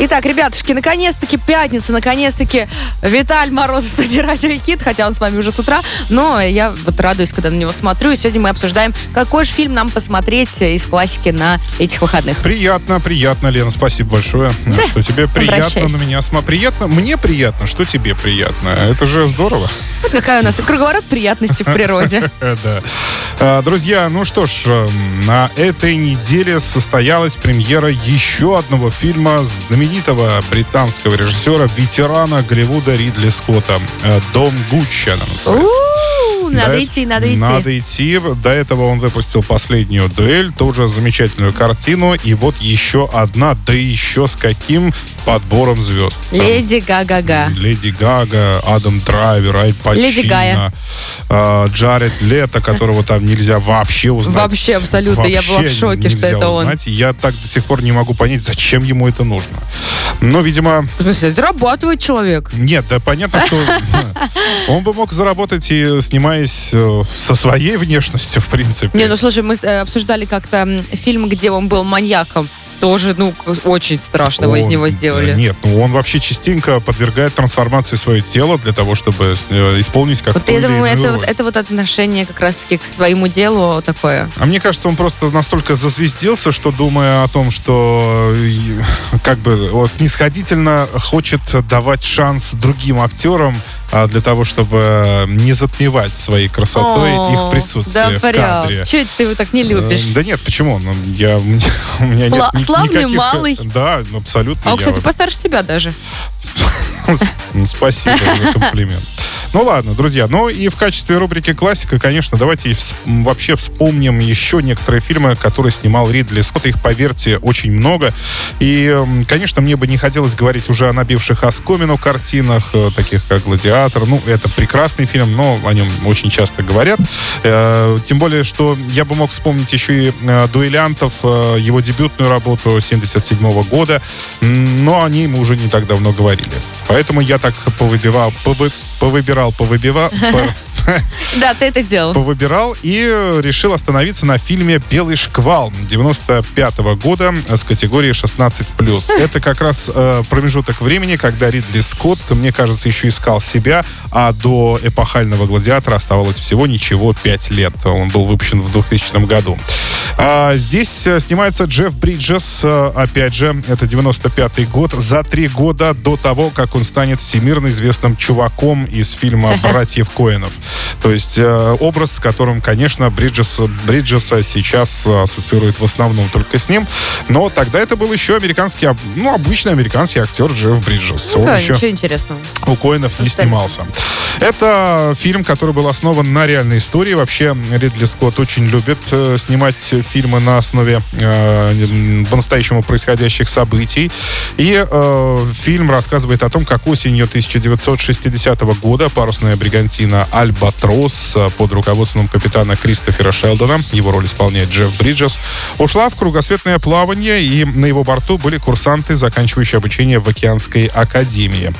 Итак, ребятушки, наконец-таки пятница, наконец-таки Виталь Мороз в студии Радио Хит, хотя он с вами уже с утра, но я вот радуюсь, когда на него смотрю, и сегодня мы обсуждаем, какой же фильм нам посмотреть из классики на этих выходных. Приятно, приятно, Лена, спасибо большое, Да, что тебе приятно обращайся. на меня смотреть. Приятно, мне приятно, что тебе приятно. Это же здорово. Вот какая у нас круговорот приятности в природе. Э, Да. А, Друзья, ну что ж, э, на этой неделе состоялась премьера еще одного фильма знаменитого британского режиссера, ветерана Голливуда Ридли Скотта. э, «Дом Гуччи» она называется. Надо До- идти, надо идти. Надо идти. До этого он выпустил последнюю дуэль, тоже замечательную картину. И вот еще одна, да еще с каким подбором звезд. Леди Га-га-га. Леди Гага, Адам Драйвер, Аль Пачино, Леди Гая. э, Джаред Лето, которого там нельзя вообще узнать. Вообще, абсолютно. Я была в Вообще шоке, что это он. узнать. И Я так до сих пор не могу понять, зачем ему это нужно. Но, видимо, В смысле, зарабатывает человек. нет, да понятно, что он бы мог заработать и снимаясь э, со своей внешностью, в принципе. Не, ну слушай, мы э, обсуждали как-то фильм, где он был маньяком. Тоже, ну, очень страшного из Он- него сделали. Нет, ну он вообще частенько подвергает трансформации свое тело для того, чтобы э, исполнить как Вот я думаю, это вот, это вот отношение как раз-таки к своему делу такое. А мне кажется, он просто настолько зазвездился, что думая о том, что э, как бы снисходительно хочет давать шанс другим актерам для того, чтобы не затмевать своей красотой О, их присутствие да в прям. кадре. Чё это ты его так не любишь? Э, Да нет, почему? Ну, я, у меня- у меня нет Пла- ни- славный никаких- малый. Да, абсолютно. А он, кстати, постарше тебя даже. ну, спасибо за комплимент. Ну ладно, друзья. Ну и в качестве рубрики классика, конечно, давайте вообще вспомним еще некоторые фильмы, которые снимал Ридли Скотт. Их, поверьте, очень много. И, конечно, мне бы не хотелось говорить уже о набивших оскомину картинах, э, таких как «Гладиатор». Ну, это прекрасный фильм, но о нем очень часто говорят. Э, Тем более, что я бы мог вспомнить еще и э, «Дуэлянтов», его дебютную работу 77 года, но о ней мы уже не так давно говорили. Поэтому я так повыбивал, повы- повыбирал, повыбивал, по- Да, ты это сделал. повыбирал и решил остановиться на фильме «Белый шквал» 95 года с категории 16+. Это как раз э, промежуток времени, когда Ридли Скотт, мне кажется, еще искал себя, а до эпохального «Гладиатора» оставалось всего ничего 5 лет. Он был выпущен в 2000 году. А, здесь э, снимается Джефф Бриджес, э, опять же, это 95 год, за три года до того, как он станет всемирно известным чуваком из фильма «Братьев Коинов». То есть э, образ, с которым, конечно, Бриджеса, Бриджеса сейчас ассоциирует в основном только с ним. Но тогда это был еще американский, ну, обычный американский актер Джефф Бриджес. Ну Он да, еще ничего интересного. у Коинов не снимался. Это фильм, который был основан на реальной истории. Вообще, Ридли Скотт очень любит э, снимать фильмы на основе э, по-настоящему происходящих событий. И э, фильм рассказывает о том, как осенью 1960 года парусная бригантина «Альбатрос» под руководством капитана Кристофера Шелдона, его роль исполняет Джефф Бриджес, ушла в кругосветное плавание, и на его борту были курсанты, заканчивающие обучение в океанской академии.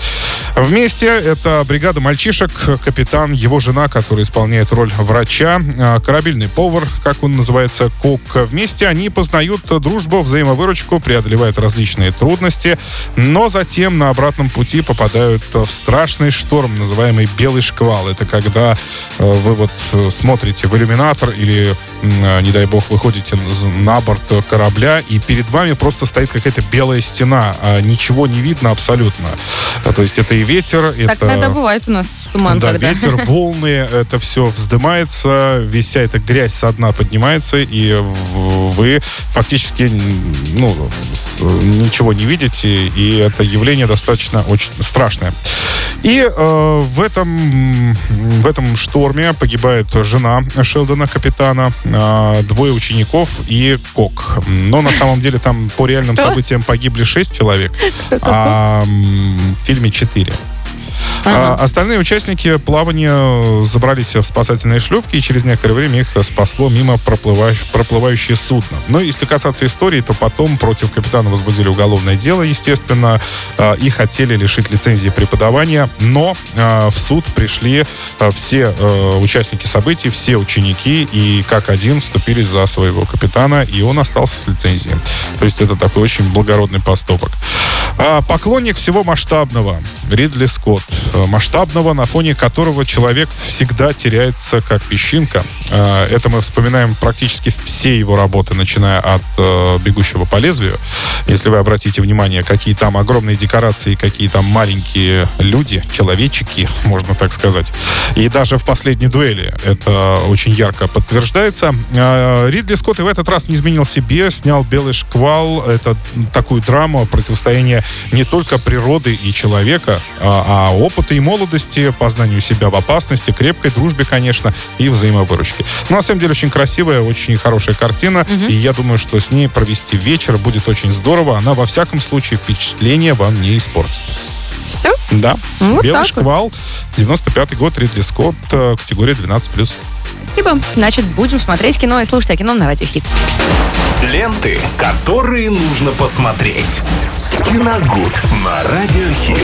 Вместе это бригада мальчишек, капитан, его жена, которая исполняет роль врача, а, корабельный повар, как он называется, кок. Вместе они познают дружбу, взаимовыручку, преодолевают различные трудности, но затем на обратном пути попадают в страшный шторм, называемый «белый шквал». Это когда э, вы вот э, смотрите в иллюминатор или, э, не дай бог, выходите на- на борт корабля, и перед вами просто стоит какая-то белая стена, а ничего не видно абсолютно. А, То есть это и ветер, Так это... иногда бывает у нас туман Да, когда. ветер, волны, это все вздымается, вся эта грязь со дна поднимается, и вы фактически ну, ничего не видите, и это явление достаточно очень страшное. И э, в, этом, в этом шторме погибает жена Шелдона, капитана, э, двое учеников и кок. Но на самом деле там по реальным событиям погибли шесть человек, а в фильме четыре. А, остальные участники плавания забрались в спасательные шлюпки, и через некоторое время их спасло мимо проплывающее, проплывающее судно. Но если касаться истории, то потом против капитана возбудили уголовное дело, естественно, а, и хотели лишить лицензии преподавания, но а, в суд пришли а, все участники событий, все ученики, и как один вступили за своего капитана, и он остался с лицензией. То есть это такой очень благородный поступок. Поклонник всего масштабного. Ридли Скотт. А, масштабного, на фоне которого человек всегда теряется как песчинка. А, это мы вспоминаем практически все его работы, начиная от а, «Бегущего по лезвию». Если вы обратите внимание, какие там огромные декорации, какие там маленькие люди, человечики, можно так сказать. И даже в последней дуэли это очень ярко подтверждается. Ридли Скотт и в этот раз не изменил себе, снял «Белый шквал». Это такую драму противостояния не только природы и человека, а, а опыта и молодости, познанию себя в опасности, крепкой дружбе, конечно, и взаимовыручки. Ну, на самом деле, очень красивая, очень хорошая картина, и я думаю, что с ней провести вечер будет очень здорово. Она, во всяком случае, впечатление вам не испортит. Да. Вот «Белый шквал», 95-й год, Ридли Скотт, э, категория 12+. Спасибо. Значит, будем смотреть кино и слушать о кино на Радио Хит. Ленты, которые нужно посмотреть. Киногуд на радиохит.